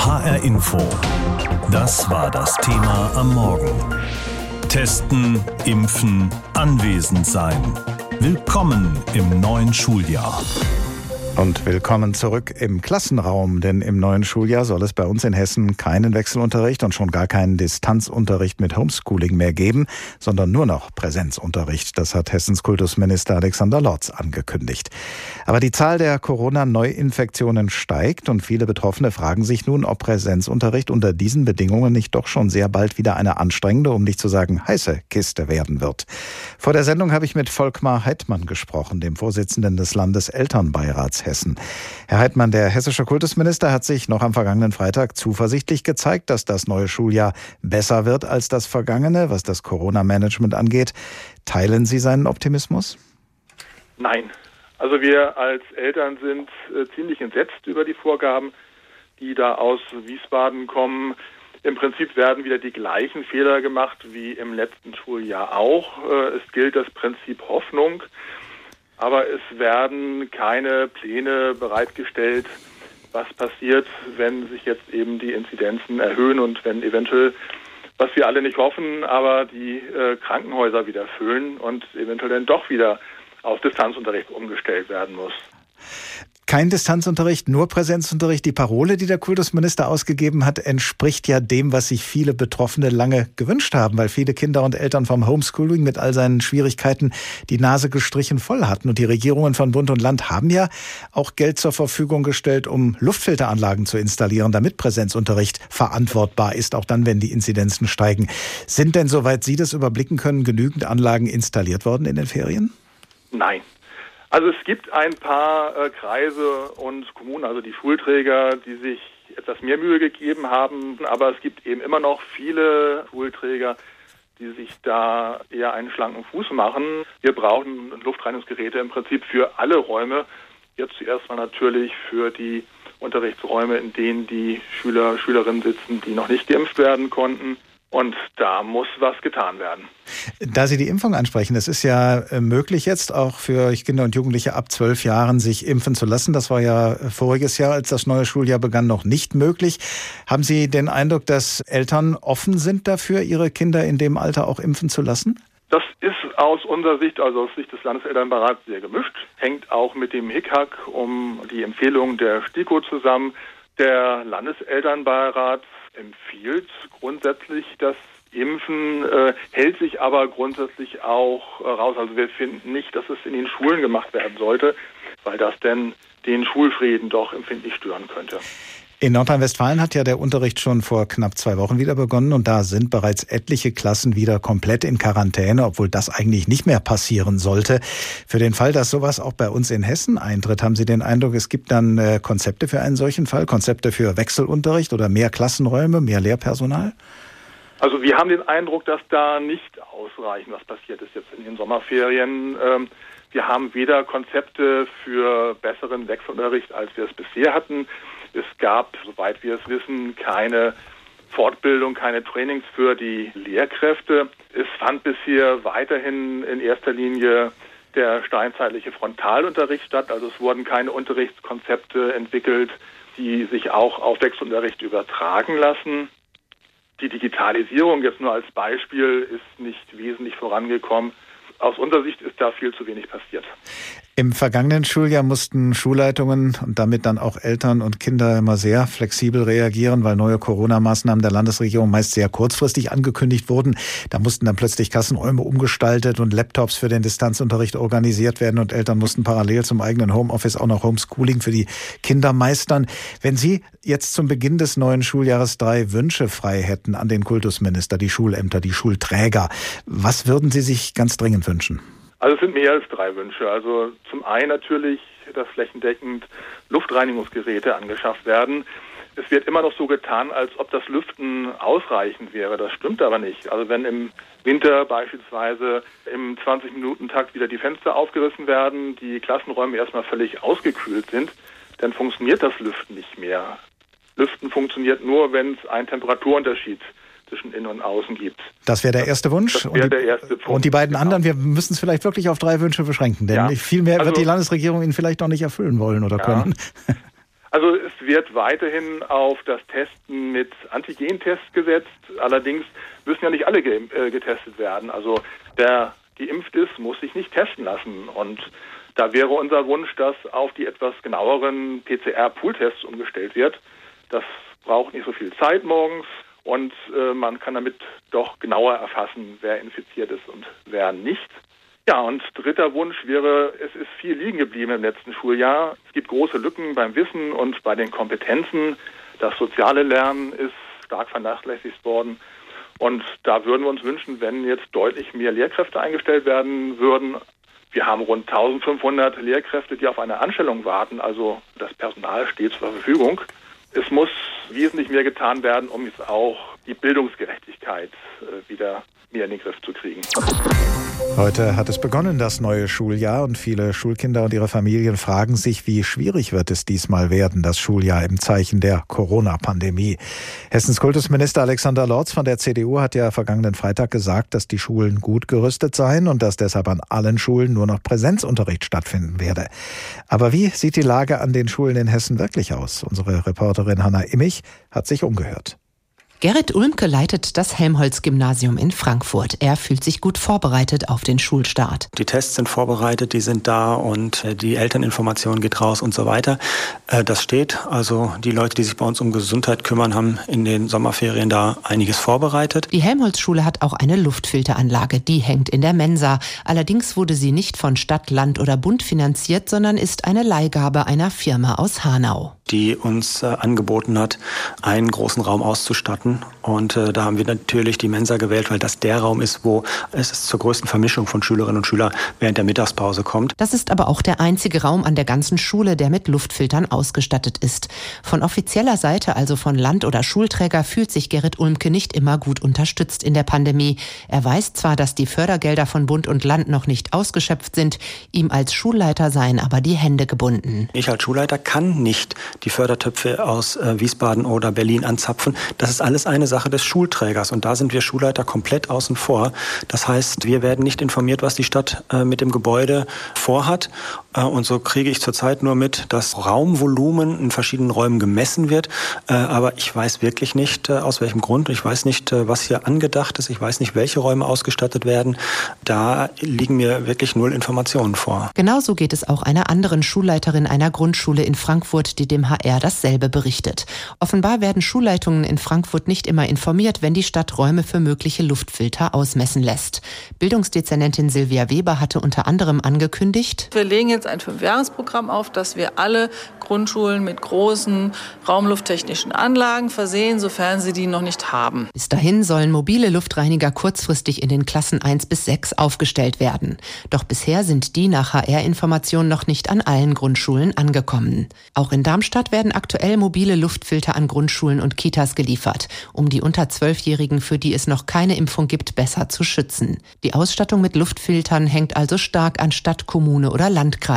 HR Info. Das war das Thema am Morgen. Testen, impfen, anwesend sein. Willkommen im neuen Schuljahr. Und willkommen zurück im Klassenraum, denn im neuen Schuljahr soll es bei uns in Hessen keinen Wechselunterricht und schon gar keinen Distanzunterricht mit Homeschooling mehr geben, sondern nur noch Präsenzunterricht. Das hat Hessens Kultusminister Alexander Lorz angekündigt. Aber die Zahl der Corona-Neuinfektionen steigt und viele Betroffene fragen sich nun, ob Präsenzunterricht unter diesen Bedingungen nicht doch schon sehr bald wieder eine anstrengende, um nicht zu sagen heiße Kiste werden wird. Vor der Sendung habe ich mit Volkmar Heidmann gesprochen, dem Vorsitzenden des Landeselternbeirats Hessen. Herr Heidmann, der hessische Kultusminister hat sich noch am vergangenen Freitag zuversichtlich gezeigt, dass das neue Schuljahr besser wird als das vergangene, was das Corona-Management angeht. Teilen Sie seinen Optimismus? Nein. Also wir als Eltern sind äh, ziemlich entsetzt über die Vorgaben, die da aus Wiesbaden kommen. Im Prinzip werden wieder die gleichen Fehler gemacht wie im letzten Schuljahr auch. Äh, es gilt das Prinzip Hoffnung aber es werden keine Pläne bereitgestellt, was passiert, wenn sich jetzt eben die Inzidenzen erhöhen und wenn eventuell, was wir alle nicht hoffen, aber die äh, Krankenhäuser wieder füllen und eventuell dann doch wieder auf Distanzunterricht umgestellt werden muss. Kein Distanzunterricht, nur Präsenzunterricht. Die Parole, die der Kultusminister ausgegeben hat, entspricht ja dem, was sich viele Betroffene lange gewünscht haben, weil viele Kinder und Eltern vom Homeschooling mit all seinen Schwierigkeiten die Nase gestrichen voll hatten. Und die Regierungen von Bund und Land haben ja auch Geld zur Verfügung gestellt, um Luftfilteranlagen zu installieren, damit Präsenzunterricht verantwortbar ist, auch dann, wenn die Inzidenzen steigen. Sind denn, soweit Sie das überblicken können, genügend Anlagen installiert worden in den Ferien? Nein. Also es gibt ein paar äh, Kreise und Kommunen, also die Schulträger, die sich etwas mehr Mühe gegeben haben, aber es gibt eben immer noch viele Schulträger, die sich da eher einen schlanken Fuß machen. Wir brauchen Luftreinigungsgeräte im Prinzip für alle Räume. Jetzt zuerst mal natürlich für die Unterrichtsräume, in denen die Schüler, Schülerinnen sitzen, die noch nicht geimpft werden konnten. Und da muss was getan werden. Da Sie die Impfung ansprechen, es ist ja äh, möglich jetzt auch für Kinder und Jugendliche ab zwölf Jahren sich impfen zu lassen. Das war ja äh, voriges Jahr, als das neue Schuljahr begann, noch nicht möglich. Haben Sie den Eindruck, dass Eltern offen sind dafür, ihre Kinder in dem Alter auch impfen zu lassen? Das ist aus unserer Sicht, also aus Sicht des Landeselternbeirats, sehr gemischt. Hängt auch mit dem Hickhack um die Empfehlung der STIKO zusammen. Der Landeselternbeirat empfiehlt grundsätzlich das Impfen, äh, hält sich aber grundsätzlich auch äh, raus. Also wir finden nicht, dass es in den Schulen gemacht werden sollte, weil das denn den Schulfrieden doch empfindlich stören könnte. In Nordrhein-Westfalen hat ja der Unterricht schon vor knapp zwei Wochen wieder begonnen und da sind bereits etliche Klassen wieder komplett in Quarantäne, obwohl das eigentlich nicht mehr passieren sollte. Für den Fall, dass sowas auch bei uns in Hessen eintritt, haben Sie den Eindruck, es gibt dann äh, Konzepte für einen solchen Fall, Konzepte für Wechselunterricht oder mehr Klassenräume, mehr Lehrpersonal? Also wir haben den Eindruck, dass da nicht ausreichend was passiert ist jetzt in den Sommerferien. Ähm, wir haben weder Konzepte für besseren Wechselunterricht, als wir es bisher hatten. Es gab, soweit wir es wissen, keine Fortbildung, keine Trainings für die Lehrkräfte. Es fand bisher weiterhin in erster Linie der steinzeitliche Frontalunterricht statt. Also es wurden keine Unterrichtskonzepte entwickelt, die sich auch auf Wechselunterricht übertragen lassen. Die Digitalisierung jetzt nur als Beispiel ist nicht wesentlich vorangekommen. Aus unserer Sicht ist da viel zu wenig passiert. Im vergangenen Schuljahr mussten Schulleitungen und damit dann auch Eltern und Kinder immer sehr flexibel reagieren, weil neue Corona-Maßnahmen der Landesregierung meist sehr kurzfristig angekündigt wurden. Da mussten dann plötzlich Kassenräume umgestaltet und Laptops für den Distanzunterricht organisiert werden und Eltern mussten parallel zum eigenen Homeoffice auch noch Homeschooling für die Kinder meistern. Wenn Sie jetzt zum Beginn des neuen Schuljahres drei Wünsche frei hätten an den Kultusminister, die Schulämter, die Schulträger, was würden Sie sich ganz dringend wünschen? Also es sind mehr als drei Wünsche. Also zum einen natürlich, dass flächendeckend Luftreinigungsgeräte angeschafft werden. Es wird immer noch so getan, als ob das Lüften ausreichend wäre. Das stimmt aber nicht. Also wenn im Winter beispielsweise im 20-Minuten-Takt wieder die Fenster aufgerissen werden, die Klassenräume erstmal völlig ausgekühlt sind, dann funktioniert das Lüften nicht mehr. Lüften funktioniert nur, wenn es einen Temperaturunterschied zwischen Innen und Außen gibt. Das wäre der erste Wunsch. Das wäre der erste Punkt. Und die beiden genau. anderen, wir müssen es vielleicht wirklich auf drei Wünsche beschränken, denn ja. viel mehr also, wird die Landesregierung Ihnen vielleicht noch nicht erfüllen wollen oder ja. können. Also es wird weiterhin auf das Testen mit Antigentests gesetzt. Allerdings müssen ja nicht alle äh, getestet werden. Also wer geimpft ist, muss sich nicht testen lassen. Und da wäre unser Wunsch, dass auf die etwas genaueren PCR-Pool-Tests umgestellt wird. Das braucht nicht so viel Zeit morgens und äh, man kann damit doch genauer erfassen, wer infiziert ist und wer nicht. Ja, und dritter Wunsch wäre, es ist viel liegen geblieben im letzten Schuljahr. Es gibt große Lücken beim Wissen und bei den Kompetenzen. Das soziale Lernen ist stark vernachlässigt worden. Und da würden wir uns wünschen, wenn jetzt deutlich mehr Lehrkräfte eingestellt werden würden. Wir haben rund 1500 Lehrkräfte, die auf eine Anstellung warten. Also das Personal steht zur Verfügung. Es muss wesentlich mehr getan werden, um jetzt auch die Bildungsgerechtigkeit äh, wieder mehr in den Griff zu kriegen. Heute hat es begonnen, das neue Schuljahr, und viele Schulkinder und ihre Familien fragen sich, wie schwierig wird es diesmal werden, das Schuljahr im Zeichen der Corona-Pandemie. Hessens Kultusminister Alexander Lorz von der CDU hat ja vergangenen Freitag gesagt, dass die Schulen gut gerüstet seien und dass deshalb an allen Schulen nur noch Präsenzunterricht stattfinden werde. Aber wie sieht die Lage an den Schulen in Hessen wirklich aus? Unsere Reporterin Hanna Immich hat sich umgehört. Gerrit Ulmke leitet das Helmholtz-Gymnasium in Frankfurt. Er fühlt sich gut vorbereitet auf den Schulstart. Die Tests sind vorbereitet, die sind da und äh, die Elterninformation geht raus und so weiter. Äh, das steht. Also die Leute, die sich bei uns um Gesundheit kümmern, haben in den Sommerferien da einiges vorbereitet. Die Helmholtz-Schule hat auch eine Luftfilteranlage. Die hängt in der Mensa. Allerdings wurde sie nicht von Stadt, Land oder Bund finanziert, sondern ist eine Leihgabe einer Firma aus Hanau die uns äh, angeboten hat, einen großen Raum auszustatten. Und äh, da haben wir natürlich die Mensa gewählt, weil das der Raum ist, wo es zur größten Vermischung von Schülerinnen und Schülern während der Mittagspause kommt. Das ist aber auch der einzige Raum an der ganzen Schule, der mit Luftfiltern ausgestattet ist. Von offizieller Seite, also von Land- oder Schulträger, fühlt sich Gerrit Ulmke nicht immer gut unterstützt in der Pandemie. Er weiß zwar, dass die Fördergelder von Bund und Land noch nicht ausgeschöpft sind, ihm als Schulleiter seien aber die Hände gebunden. Ich als Schulleiter kann nicht die Fördertöpfe aus äh, Wiesbaden oder Berlin anzapfen. Das ist alles eine Sache des Schulträgers und da sind wir Schulleiter komplett außen vor. Das heißt, wir werden nicht informiert, was die Stadt äh, mit dem Gebäude vorhat und so kriege ich zurzeit nur mit, dass Raumvolumen in verschiedenen Räumen gemessen wird. Äh, aber ich weiß wirklich nicht, äh, aus welchem Grund. Ich weiß nicht, was hier angedacht ist. Ich weiß nicht, welche Räume ausgestattet werden. Da liegen mir wirklich null Informationen vor. Genauso geht es auch einer anderen Schulleiterin einer Grundschule in Frankfurt, die dem HR dasselbe berichtet. Offenbar werden Schulleitungen in Frankfurt nicht immer informiert, wenn die Stadt Räume für mögliche Luftfilter ausmessen lässt. Bildungsdezernentin Silvia Weber hatte unter anderem angekündigt, wir legen jetzt ein Fünfjahresprogramm auf, dass wir alle Grundschulen mit großen raumlufttechnischen Anlagen versehen, sofern sie die noch nicht haben. Bis dahin sollen mobile Luftreiniger kurzfristig in den Klassen 1 bis 6 aufgestellt werden. Doch bisher sind die nach HR-Informationen noch nicht an allen Grundschulen angekommen. Auch in Darmstadt werden aktuell mobile Luftfilter an Grundschulen und Kitas geliefert, um die unter Zwölfjährigen, für die es noch keine Impfung gibt, besser zu schützen. Die Ausstattung mit Luftfiltern hängt also stark an Stadt, Kommune oder Landkreis.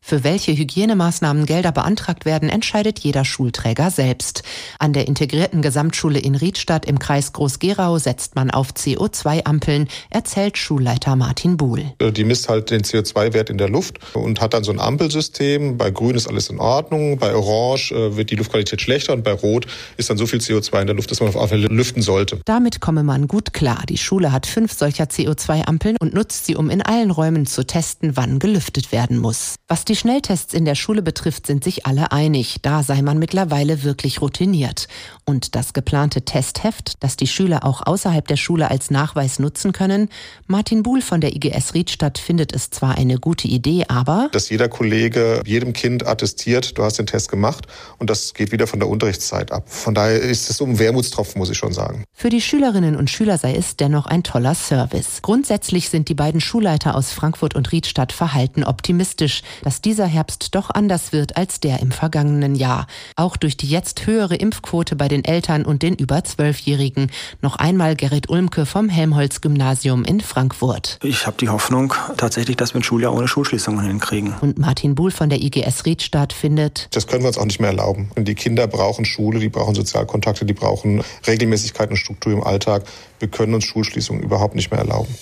Für welche Hygienemaßnahmen Gelder beantragt werden, entscheidet jeder Schulträger selbst. An der integrierten Gesamtschule in Riedstadt im Kreis Groß-Gerau setzt man auf CO2-Ampeln, erzählt Schulleiter Martin Buhl. Äh, die misst halt den CO2-Wert in der Luft und hat dann so ein Ampelsystem. Bei Grün ist alles in Ordnung, bei Orange äh, wird die Luftqualität schlechter und bei Rot ist dann so viel CO2 in der Luft, dass man auf alle Fälle lüften sollte. Damit komme man gut klar. Die Schule hat fünf solcher CO2-Ampeln und nutzt sie, um in allen Räumen zu testen, wann gelüftet werden muss. Was die Schnelltests in der Schule betrifft, sind sich sich alle einig, da sei man mittlerweile wirklich routiniert. Und das geplante Testheft, das die Schüler auch außerhalb der Schule als Nachweis nutzen können, Martin Buhl von der IGS Riedstadt findet es zwar eine gute Idee, aber dass jeder Kollege jedem Kind attestiert, du hast den Test gemacht und das geht wieder von der Unterrichtszeit ab. Von daher ist es so ein Wermutstropfen, muss ich schon sagen. Für die Schülerinnen und Schüler sei es dennoch ein toller Service. Grundsätzlich sind die beiden Schulleiter aus Frankfurt und Riedstadt verhalten optimistisch, dass dieser Herbst doch anders wird als der im vergangenen Jahr. Auch durch die jetzt höhere Impfquote bei den Eltern und den über Zwölfjährigen. Noch einmal Gerrit Ulmke vom Helmholtz-Gymnasium in Frankfurt. Ich habe die Hoffnung tatsächlich, dass wir ein Schuljahr ohne Schulschließungen hinkriegen. Und Martin Buhl von der IGS Riedstadt findet, das können wir uns auch nicht mehr erlauben. Die Kinder brauchen Schule, die brauchen Sozialkontakte, die brauchen Regelmäßigkeit und Struktur im Alltag. Wir können uns Schulschließungen überhaupt nicht mehr erlauben.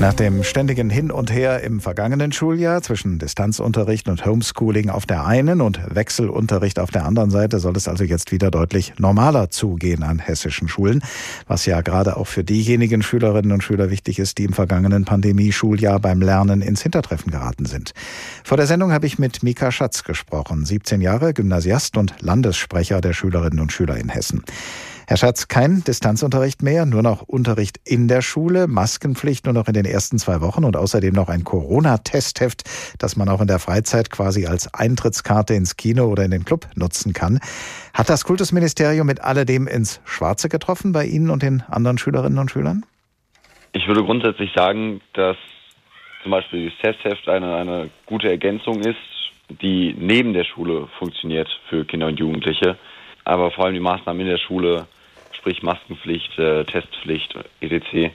Nach dem ständigen Hin und Her im vergangenen Schuljahr zwischen Distanzunterricht und Homeschooling auf der einen und Wechselunterricht auf der anderen Seite soll es also jetzt wieder deutlich normaler zugehen an hessischen Schulen, was ja gerade auch für diejenigen Schülerinnen und Schüler wichtig ist, die im vergangenen Pandemie-Schuljahr beim Lernen ins Hintertreffen geraten sind. Vor der Sendung habe ich mit Mika Schatz gesprochen, 17 Jahre, Gymnasiast und Landessprecher der Schülerinnen und Schüler in Hessen. Herr Schatz, kein Distanzunterricht mehr, nur noch Unterricht in der Schule, Maskenpflicht nur noch in den ersten zwei Wochen und außerdem noch ein Corona-Testheft, das man auch in der Freizeit quasi als Eintrittskarte ins Kino oder in den Club nutzen kann. Hat das Kultusministerium mit alledem ins Schwarze getroffen bei Ihnen und den anderen Schülerinnen und Schülern? Ich würde grundsätzlich sagen, dass zum Beispiel das Testheft eine, eine gute Ergänzung ist, die neben der Schule funktioniert für Kinder und Jugendliche. Aber vor allem die Maßnahmen in der Schule sprich Maskenpflicht, äh, Testpflicht, etc.,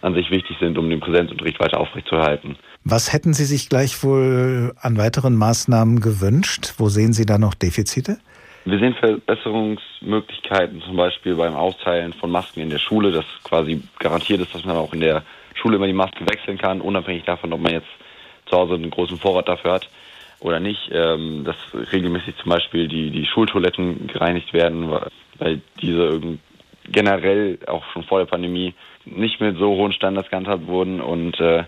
an sich wichtig sind, um den Präsenzunterricht weiter aufrechtzuerhalten. Was hätten Sie sich gleichwohl an weiteren Maßnahmen gewünscht? Wo sehen Sie da noch Defizite? Wir sehen Verbesserungsmöglichkeiten, zum Beispiel beim Austeilen von Masken in der Schule, das quasi garantiert ist, dass man auch in der Schule immer die Maske wechseln kann, unabhängig davon, ob man jetzt zu Hause einen großen Vorrat dafür hat oder nicht. Ähm, dass regelmäßig zum Beispiel die, die Schultoiletten gereinigt werden, weil diese generell auch schon vor der Pandemie nicht mit so hohen Standards gehandhabt wurden und äh,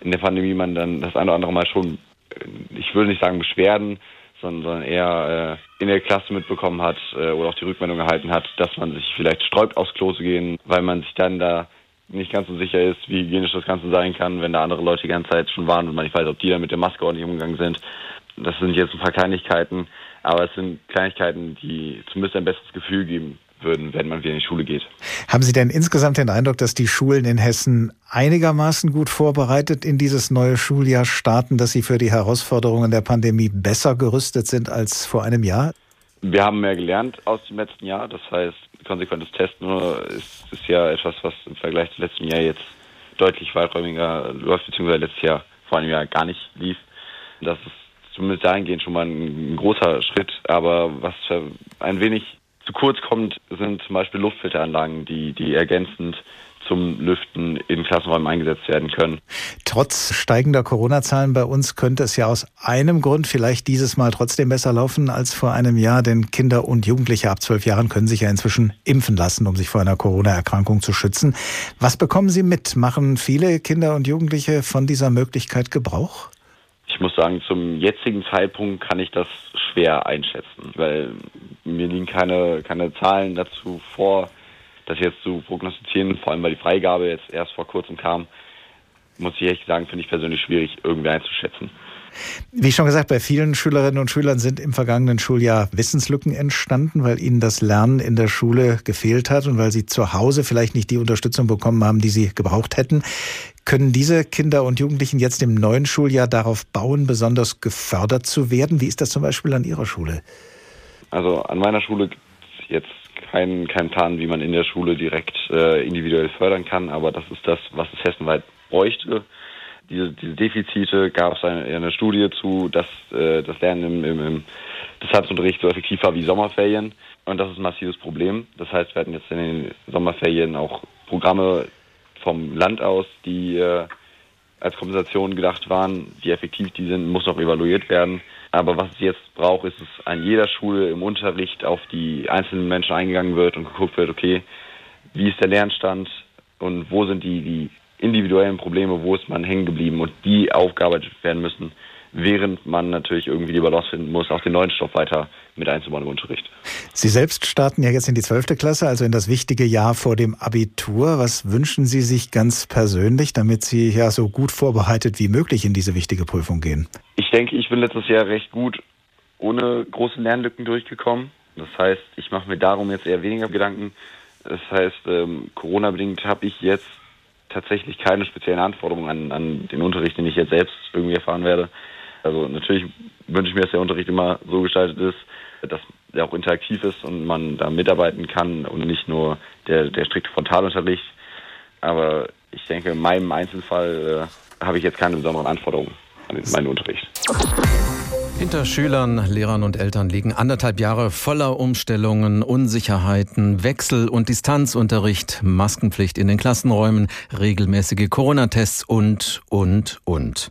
in der Pandemie man dann das eine oder andere Mal schon, äh, ich würde nicht sagen Beschwerden, sondern, eher äh, in der Klasse mitbekommen hat äh, oder auch die Rückmeldung erhalten hat, dass man sich vielleicht sträubt, aufs Klo zu gehen, weil man sich dann da nicht ganz so sicher ist, wie hygienisch das Ganze sein kann, wenn da andere Leute die ganze Zeit schon waren und man nicht weiß, ob die da mit der Maske ordentlich umgegangen sind. Das sind jetzt ein paar Kleinigkeiten, aber es sind Kleinigkeiten, die zumindest ein besseres Gefühl geben würden, wenn man wieder in die Schule geht. Haben Sie denn insgesamt den Eindruck, dass die Schulen in Hessen einigermaßen gut vorbereitet in dieses neue Schuljahr starten, dass sie für die Herausforderungen der Pandemie besser gerüstet sind als vor einem Jahr? Wir haben mehr gelernt aus dem letzten Jahr. Das heißt, konsequentes Testen ist, ist ja etwas, was im Vergleich zum letzten Jahr jetzt deutlich weiträumiger läuft, beziehungsweise letztes Jahr vor einem Jahr gar nicht lief. Das ist zumindest dahingehend schon mal ein, ein großer Schritt. Aber was ein wenig zu kurz kommt, sind zum Beispiel Luftfilteranlagen, die, die ergänzend zum Lüften in Klassenräumen eingesetzt werden können. Trotz steigender Corona-Zahlen bei uns könnte es ja aus einem Grund vielleicht dieses Mal trotzdem besser laufen als vor einem Jahr, denn Kinder und Jugendliche ab zwölf Jahren können sich ja inzwischen impfen lassen, um sich vor einer Corona-Erkrankung zu schützen. Was bekommen Sie mit? Machen viele Kinder und Jugendliche von dieser Möglichkeit Gebrauch? Ich muss sagen, zum jetzigen Zeitpunkt kann ich das schwer einschätzen, weil mir liegen keine, keine Zahlen dazu vor, das jetzt zu prognostizieren, vor allem weil die Freigabe jetzt erst vor kurzem kam, muss ich echt sagen, finde ich persönlich schwierig, irgendwie einzuschätzen. Wie schon gesagt, bei vielen Schülerinnen und Schülern sind im vergangenen Schuljahr Wissenslücken entstanden, weil ihnen das Lernen in der Schule gefehlt hat und weil sie zu Hause vielleicht nicht die Unterstützung bekommen haben, die sie gebraucht hätten. Können diese Kinder und Jugendlichen jetzt im neuen Schuljahr darauf bauen, besonders gefördert zu werden? Wie ist das zum Beispiel an Ihrer Schule? Also an meiner Schule gibt es jetzt keinen kein Plan, wie man in der Schule direkt äh, individuell fördern kann, aber das ist das, was es hessenweit bräuchte. Diese, diese Defizite gab es eine, eine Studie zu, dass äh, das Lernen im, im, im Distanzunterricht so effektiv war wie Sommerferien. Und das ist ein massives Problem. Das heißt, wir hatten jetzt in den Sommerferien auch Programme vom Land aus, die äh, als Kompensation gedacht waren. Wie effektiv die sind, muss noch evaluiert werden. Aber was es jetzt braucht, ist, dass an jeder Schule im Unterricht auf die einzelnen Menschen eingegangen wird und geguckt wird, okay, wie ist der Lernstand und wo sind die, die individuellen Probleme, wo ist man hängen geblieben und die aufgearbeitet werden müssen, während man natürlich irgendwie die Balance finden muss, auch den neuen Stoff weiter mit einzubauen im Unterricht. Sie selbst starten ja jetzt in die zwölfte Klasse, also in das wichtige Jahr vor dem Abitur. Was wünschen Sie sich ganz persönlich, damit Sie ja so gut vorbereitet wie möglich in diese wichtige Prüfung gehen? Ich denke, ich bin letztes Jahr recht gut ohne große Lernlücken durchgekommen. Das heißt, ich mache mir darum jetzt eher weniger Gedanken. Das heißt, ähm, Corona-bedingt habe ich jetzt tatsächlich keine speziellen Anforderungen an, an den Unterricht, den ich jetzt selbst irgendwie erfahren werde. Also natürlich wünsche ich mir, dass der Unterricht immer so gestaltet ist, dass er auch interaktiv ist und man da mitarbeiten kann und nicht nur der, der strikte Frontalunterricht. Aber ich denke, in meinem Einzelfall äh, habe ich jetzt keine besonderen Anforderungen an meinen Unterricht. Hinter Schülern, Lehrern und Eltern liegen anderthalb Jahre voller Umstellungen, Unsicherheiten, Wechsel- und Distanzunterricht, Maskenpflicht in den Klassenräumen, regelmäßige Corona-Tests und, und, und.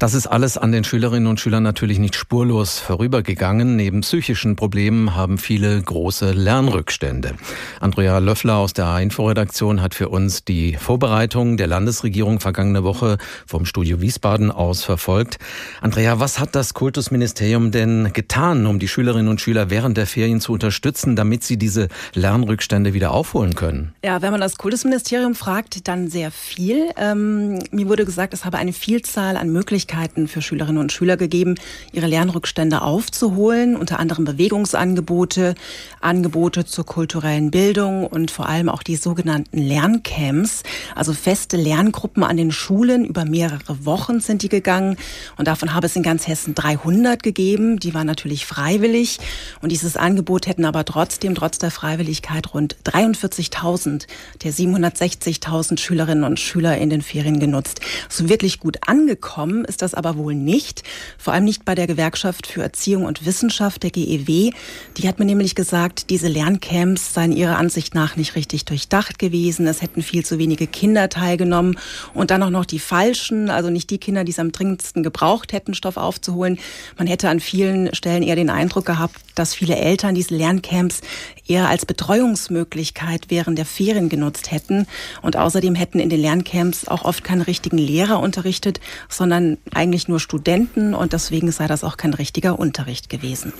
Das ist alles an den Schülerinnen und Schülern natürlich nicht spurlos vorübergegangen. Neben psychischen Problemen haben viele große Lernrückstände. Andrea Löffler aus der A-Info-Redaktion hat für uns die Vorbereitung der Landesregierung vergangene Woche vom Studio Wiesbaden aus verfolgt. Andrea, was hat das Kultusministerium Kultusministerium denn getan, um die Schülerinnen und Schüler während der Ferien zu unterstützen, damit sie diese Lernrückstände wieder aufholen können? Ja, wenn man das Kultusministerium fragt, dann sehr viel. Ähm, mir wurde gesagt, es habe eine Vielzahl an Möglichkeiten für Schülerinnen und Schüler gegeben, ihre Lernrückstände aufzuholen, unter anderem Bewegungsangebote, Angebote zur kulturellen Bildung und vor allem auch die sogenannten Lerncamps, also feste Lerngruppen an den Schulen. Über mehrere Wochen sind die gegangen und davon habe es in ganz Hessen 300 100 gegeben. Die waren natürlich freiwillig. Und dieses Angebot hätten aber trotzdem, trotz der Freiwilligkeit, rund 43.000 der 760.000 Schülerinnen und Schüler in den Ferien genutzt. So wirklich gut angekommen ist das aber wohl nicht. Vor allem nicht bei der Gewerkschaft für Erziehung und Wissenschaft, der GEW. Die hat mir nämlich gesagt, diese Lerncamps seien ihrer Ansicht nach nicht richtig durchdacht gewesen. Es hätten viel zu wenige Kinder teilgenommen und dann auch noch die falschen, also nicht die Kinder, die es am dringendsten gebraucht hätten, Stoff aufzuholen. Man hätte an vielen Stellen eher den Eindruck gehabt, dass viele Eltern diese Lerncamps eher als Betreuungsmöglichkeit während der Ferien genutzt hätten. Und außerdem hätten in den Lerncamps auch oft keine richtigen Lehrer unterrichtet, sondern eigentlich nur Studenten. Und deswegen sei das auch kein richtiger Unterricht gewesen.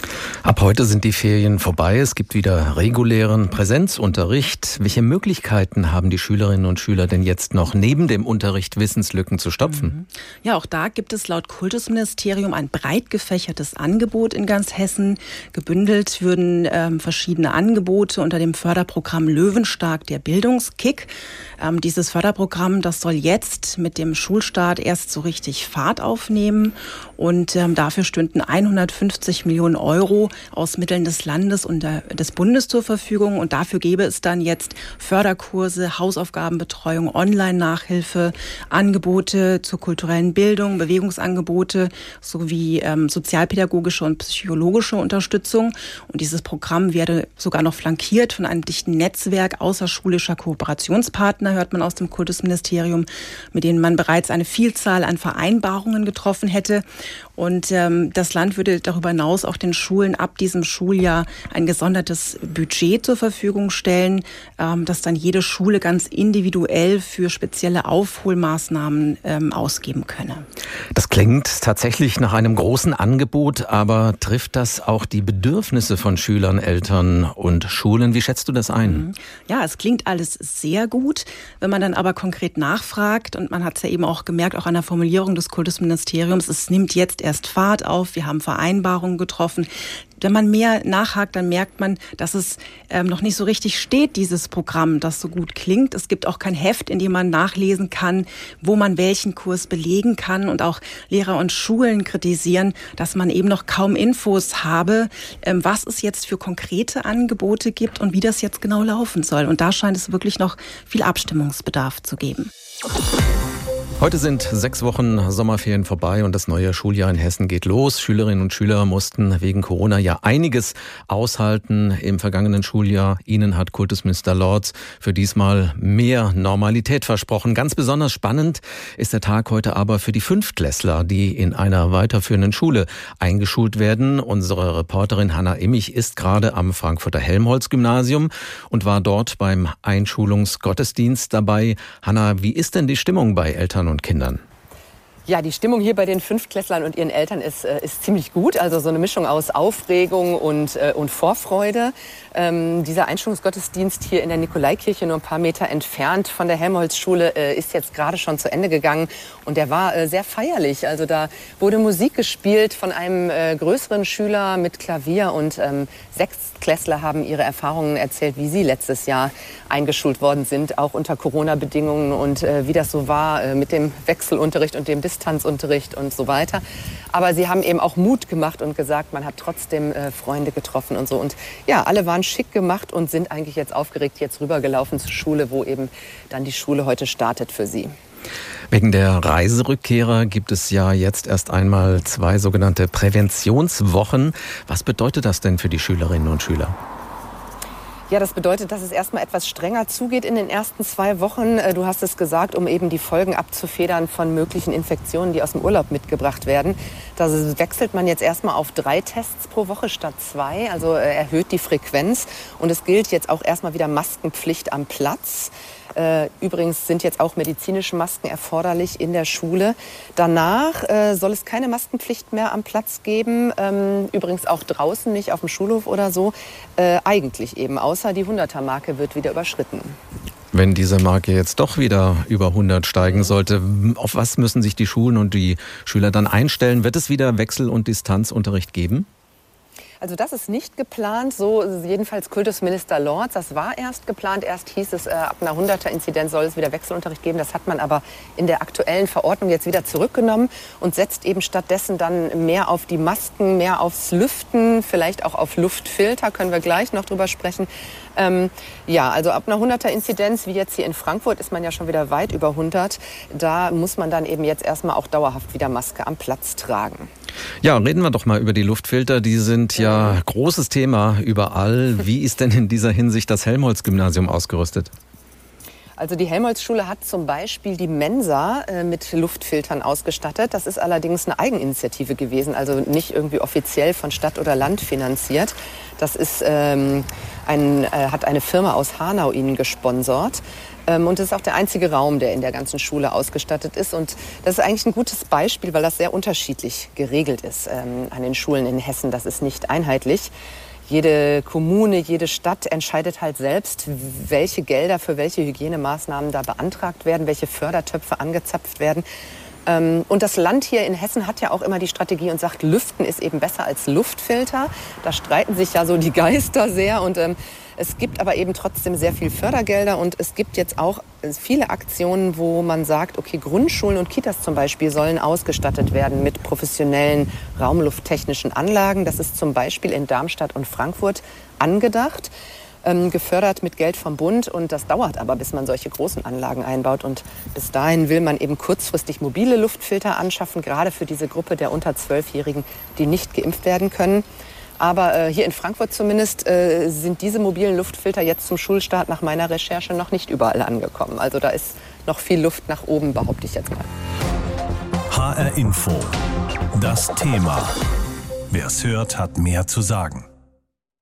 Ab heute sind die Ferien vorbei. Es gibt wieder regulären Präsenzunterricht. Welche Möglichkeiten haben die Schülerinnen und Schüler denn jetzt noch neben dem Unterricht Wissenslücken zu stopfen? Mhm. Ja, auch da gibt es laut Kultusministerium ein breit gefächertes Angebot in ganz Hessen. Gebündelt würden ähm, verschiedene Angebote unter dem Förderprogramm Löwenstark der Bildungskick. Ähm, dieses Förderprogramm, das soll jetzt mit dem Schulstart erst so richtig Fahrt aufnehmen und ähm, dafür stünden 150 Millionen Euro aus Mitteln des Landes und der, des Bundes zur Verfügung und dafür gäbe es dann jetzt Förderkurse, Hausaufgabenbetreuung, Online-Nachhilfe, Angebote zur kulturellen Bildung, Bewegungsangebote sowie ähm, sozialpädagogische und psychologische Unterstützung. Und dieses Programm werde sogar noch flankiert von einem dichten Netzwerk außerschulischer Kooperationspartner, hört man aus dem Kultusministerium, mit denen man bereits eine Vielzahl an Vereinbarungen getroffen hätte. Und ähm, das Land würde darüber hinaus auch den Schulen ab diesem Schuljahr ein gesondertes Budget zur Verfügung stellen, ähm, das dann jede Schule ganz individuell für spezielle Aufholmaßnahmen ähm, ausgeben könne. Das klingt tatsächlich nach einem großen Angebot, aber trifft das auch die Bedürfnisse von Schülern, Eltern und Schulen? Wie schätzt du das ein? Mhm. Ja, es klingt alles sehr gut. Wenn man dann aber konkret nachfragt, und man hat es ja eben auch gemerkt, auch an der Formulierung des Kultusministeriums, es nimmt jetzt erst Fahrt auf, wir haben Vereinbarungen getroffen, wenn man mehr nachhakt, dann merkt man, dass es ähm, noch nicht so richtig steht, dieses Programm, das so gut klingt. Es gibt auch kein Heft, in dem man nachlesen kann, wo man welchen Kurs belegen kann. Und auch Lehrer und Schulen kritisieren, dass man eben noch kaum Infos habe, ähm, was es jetzt für konkrete Angebote gibt und wie das jetzt genau laufen soll. Und da scheint es wirklich noch viel Abstimmungsbedarf zu geben. Heute sind sechs Wochen Sommerferien vorbei und das neue Schuljahr in Hessen geht los. Schülerinnen und Schüler mussten wegen Corona ja einiges aushalten im vergangenen Schuljahr. Ihnen hat Kultusminister Lorz für diesmal mehr Normalität versprochen. Ganz besonders spannend ist der Tag heute aber für die Fünftklässler, die in einer weiterführenden Schule eingeschult werden. Unsere Reporterin Hanna Immich ist gerade am Frankfurter Helmholtz-Gymnasium und war dort beim Einschulungsgottesdienst dabei. Hanna, wie ist denn die Stimmung bei Eltern und Kindern? Ja, die Stimmung hier bei den Fünftklässlern und ihren Eltern ist, äh, ist ziemlich gut. Also so eine Mischung aus Aufregung und, äh, und Vorfreude. Ähm, dieser Einschulungsgottesdienst hier in der Nikolaikirche, nur ein paar Meter entfernt von der Helmholtz-Schule, äh, ist jetzt gerade schon zu Ende gegangen. Und der war äh, sehr feierlich. Also da wurde Musik gespielt von einem äh, größeren Schüler mit Klavier. Und ähm, Sechstklässler haben ihre Erfahrungen erzählt, wie sie letztes Jahr eingeschult worden sind, auch unter Corona-Bedingungen und äh, wie das so war mit dem Wechselunterricht und dem Distanzunterricht und so weiter. Aber sie haben eben auch Mut gemacht und gesagt, man hat trotzdem äh, Freunde getroffen und so. Und ja, alle waren schick gemacht und sind eigentlich jetzt aufgeregt jetzt rübergelaufen zur Schule, wo eben dann die Schule heute startet für sie. Wegen der Reiserückkehrer gibt es ja jetzt erst einmal zwei sogenannte Präventionswochen. Was bedeutet das denn für die Schülerinnen und Schüler? Ja, das bedeutet, dass es erstmal etwas strenger zugeht in den ersten zwei Wochen. Äh, du hast es gesagt, um eben die Folgen abzufedern von möglichen Infektionen, die aus dem Urlaub mitgebracht werden. Da wechselt man jetzt erstmal auf drei Tests pro Woche statt zwei, also äh, erhöht die Frequenz. Und es gilt jetzt auch erstmal wieder Maskenpflicht am Platz. Äh, übrigens sind jetzt auch medizinische Masken erforderlich in der Schule. Danach äh, soll es keine Maskenpflicht mehr am Platz geben. Ähm, übrigens auch draußen, nicht auf dem Schulhof oder so. Äh, eigentlich eben, außer die 100er-Marke wird wieder überschritten. Wenn diese Marke jetzt doch wieder über 100 steigen sollte, auf was müssen sich die Schulen und die Schüler dann einstellen? Wird es wieder Wechsel- und Distanzunterricht geben? Also das ist nicht geplant, so jedenfalls Kultusminister Lorz. Das war erst geplant. Erst hieß es, äh, ab einer 100er-Inzidenz soll es wieder Wechselunterricht geben. Das hat man aber in der aktuellen Verordnung jetzt wieder zurückgenommen und setzt eben stattdessen dann mehr auf die Masken, mehr aufs Lüften, vielleicht auch auf Luftfilter, können wir gleich noch drüber sprechen. Ähm, ja, also ab einer 100er-Inzidenz, wie jetzt hier in Frankfurt, ist man ja schon wieder weit über 100. Da muss man dann eben jetzt erstmal auch dauerhaft wieder Maske am Platz tragen. Ja, reden wir doch mal über die Luftfilter. Die sind ja großes Thema überall. Wie ist denn in dieser Hinsicht das Helmholtz-Gymnasium ausgerüstet? Also die Helmholtz-Schule hat zum Beispiel die Mensa äh, mit Luftfiltern ausgestattet. Das ist allerdings eine Eigeninitiative gewesen, also nicht irgendwie offiziell von Stadt oder Land finanziert. Das ist, ähm, ein, äh, hat eine Firma aus Hanau ihnen gesponsert. Ähm, und das ist auch der einzige Raum, der in der ganzen Schule ausgestattet ist. Und das ist eigentlich ein gutes Beispiel, weil das sehr unterschiedlich geregelt ist ähm, an den Schulen in Hessen. Das ist nicht einheitlich jede Kommune, jede Stadt entscheidet halt selbst, welche Gelder für welche Hygienemaßnahmen da beantragt werden, welche Fördertöpfe angezapft werden. Ähm, und das Land hier in Hessen hat ja auch immer die Strategie und sagt, Lüften ist eben besser als Luftfilter. Da streiten sich ja so die Geister sehr. Und ähm, es gibt aber eben trotzdem sehr viel Fördergelder und es gibt jetzt auch viele Aktionen, wo man sagt, okay, Grundschulen und Kitas zum Beispiel sollen ausgestattet werden mit professionellen raumlufttechnischen Anlagen. Das ist zum Beispiel in Darmstadt und Frankfurt angedacht ähm, gefördert mit Geld vom Bund. Und das dauert aber, bis man solche großen Anlagen einbaut. Und bis dahin will man eben kurzfristig mobile Luftfilter anschaffen, gerade für diese Gruppe der unter Zwölfjährigen, die nicht geimpft werden können. Aber äh, hier in Frankfurt zumindest äh, sind diese mobilen Luftfilter jetzt zum Schulstart nach meiner Recherche noch nicht überall angekommen. Also da ist noch viel Luft nach oben, behaupte ich jetzt mal. HR Info. Das Thema. Wer es hört, hat mehr zu sagen.